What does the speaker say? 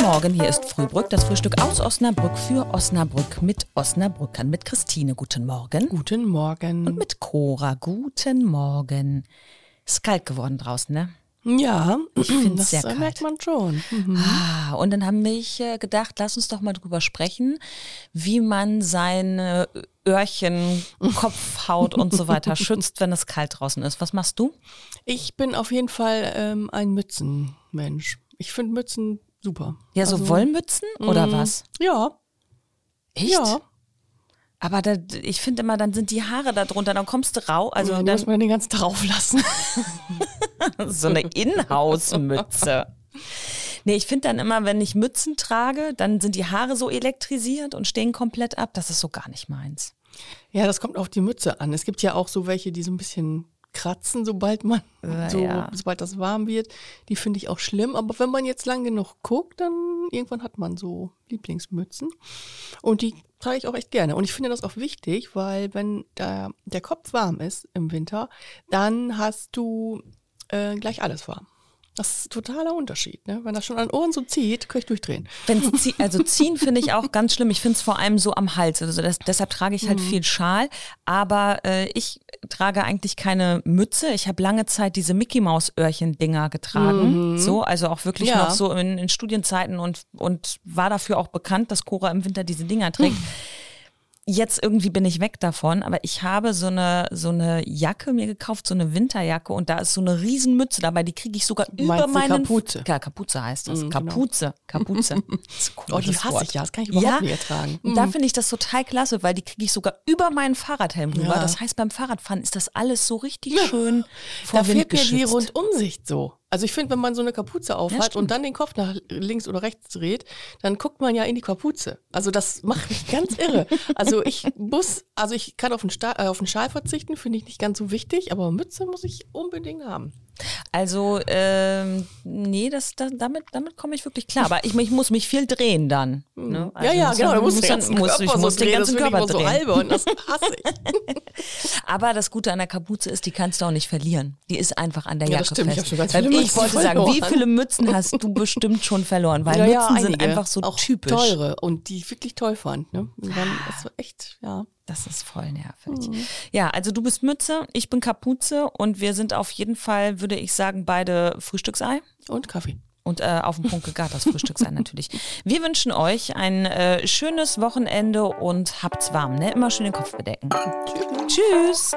Guten Morgen, hier ist Frühbrück, das Frühstück aus Osnabrück für Osnabrück mit Osnabrückern, mit Christine. Guten Morgen. Guten Morgen. Und mit Cora. Guten Morgen. Ist kalt geworden draußen, ne? Ja, Ich finde es das sehr äh, kalt. merkt man schon. Mhm. Ah, und dann haben wir äh, gedacht, lass uns doch mal drüber sprechen, wie man seine Öhrchen, Kopfhaut und so weiter schützt, wenn es kalt draußen ist. Was machst du? Ich bin auf jeden Fall ähm, ein Mützenmensch. Ich finde Mützen super. Ja, so Also, Wollmützen oder mm, was? Ja, Echt? ja. Aber da, ich finde immer, dann sind die Haare da drunter, dann kommst du rau. Also die dann, muss man den ganzen Tag auflassen. so eine Inhouse-Mütze. Nee, ich finde dann immer, wenn ich Mützen trage, dann sind die Haare so elektrisiert und stehen komplett ab. Das ist so gar nicht meins. ja, das kommt auf die Mütze an. Es gibt ja auch so welche, die so ein bisschen kratzen, sobald man, Äh, so, ja. sobald das warm wird. Die finde ich auch schlimm. Aber wenn man jetzt lang genug guckt, dann irgendwann hat man so Lieblingsmützen. Und die trage ich auch echt gerne. Und ich finde das auch wichtig, weil wenn der, der Kopf warm ist im Winter, dann hast du äh, gleich alles warm. Das ist ein totaler Unterschied. Ne? Wenn das schon an Ohren so zieht, kann ich durchdrehen. Zie also ziehen finde ich auch ganz schlimm. Ich finde es vor allem so am Hals. Also das, deshalb trage ich halt Mhm. viel Schal. Aber äh, ich trage eigentlich keine Mütze. Ich habe lange Zeit diese Mickey Maus Öhrchen Dinger getragen. So, also auch wirklich Mhm. Ja. noch so in, in Studienzeiten und und war dafür auch bekannt, dass Cora im Winter diese Dinger trägt. Jetzt irgendwie bin ich weg davon, aber ich habe so eine so eine Jacke mir gekauft, so eine Winterjacke und da ist so eine Riesenmütze dabei, die kriege ich sogar über Meinst du meinen Kapuze? Ja, Kapuze heißt das. Mm, genau. Kapuze, Kapuze. Das ist ein Oh, die hasse Wort. ich ja. Das kann ich überhaupt nicht ertragen. Und da finde ich das total klasse, weil die kriege ich sogar über meinen Fahrradhelm rüber. Ja. Das heißt, beim Fahrradfahren ist das alles so richtig schön Da vor Wind fehlt mir die. Rundumsicht so. Also ich finde, wenn man so eine Kapuze aufhat stimmt. und dann den Kopf nach links oder rechts dreht, dann guckt man ja in die Kapuze. Also das macht mich ganz irre. Also ich muss, also ich kann auf den, Sta äh, auf den Schal verzichten, finde ich nicht ganz so wichtig, aber Mütze muss ich unbedingt haben. Also, ähm, nee, das, das, damit, damit komme ich wirklich klar. Aber ich, ich muss mich viel drehen dann. Ne? Also ja, ja, muss genau. man- Da muss muss den ganzen muss, Körper ich so muss den drehen. ganzen Körper immer so drehen. albern. Das hasse ich. Aber das Gute an der Kapuze ist, die kannst du auch nicht verlieren. Die ist einfach an der Ja, Jacke das stimmt. Ich fest. schon ganz viele ich wollte sagen, wie verloren. viele Mützen hast du bestimmt schon verloren? Weil Ja, ja, Mützen sind einige. einfach so auch typisch. teure und die ich wirklich toll fand. Ne? Und dann ist so echt, ja. Das ist voll nervig. Mhm. Ja, also du bist Mütze, ich bin Kapuze und wir sind auf jeden Fall, würde ich sagen, beide Frühstücksei. Und Kaffee. Und äh, auf dem Punkt gegart, das Frühstücksei natürlich. Wir wünschen euch ein äh, schönes Wochenende und habt's warm, ne? Immer schön den Kopf bedecken. Tschüss.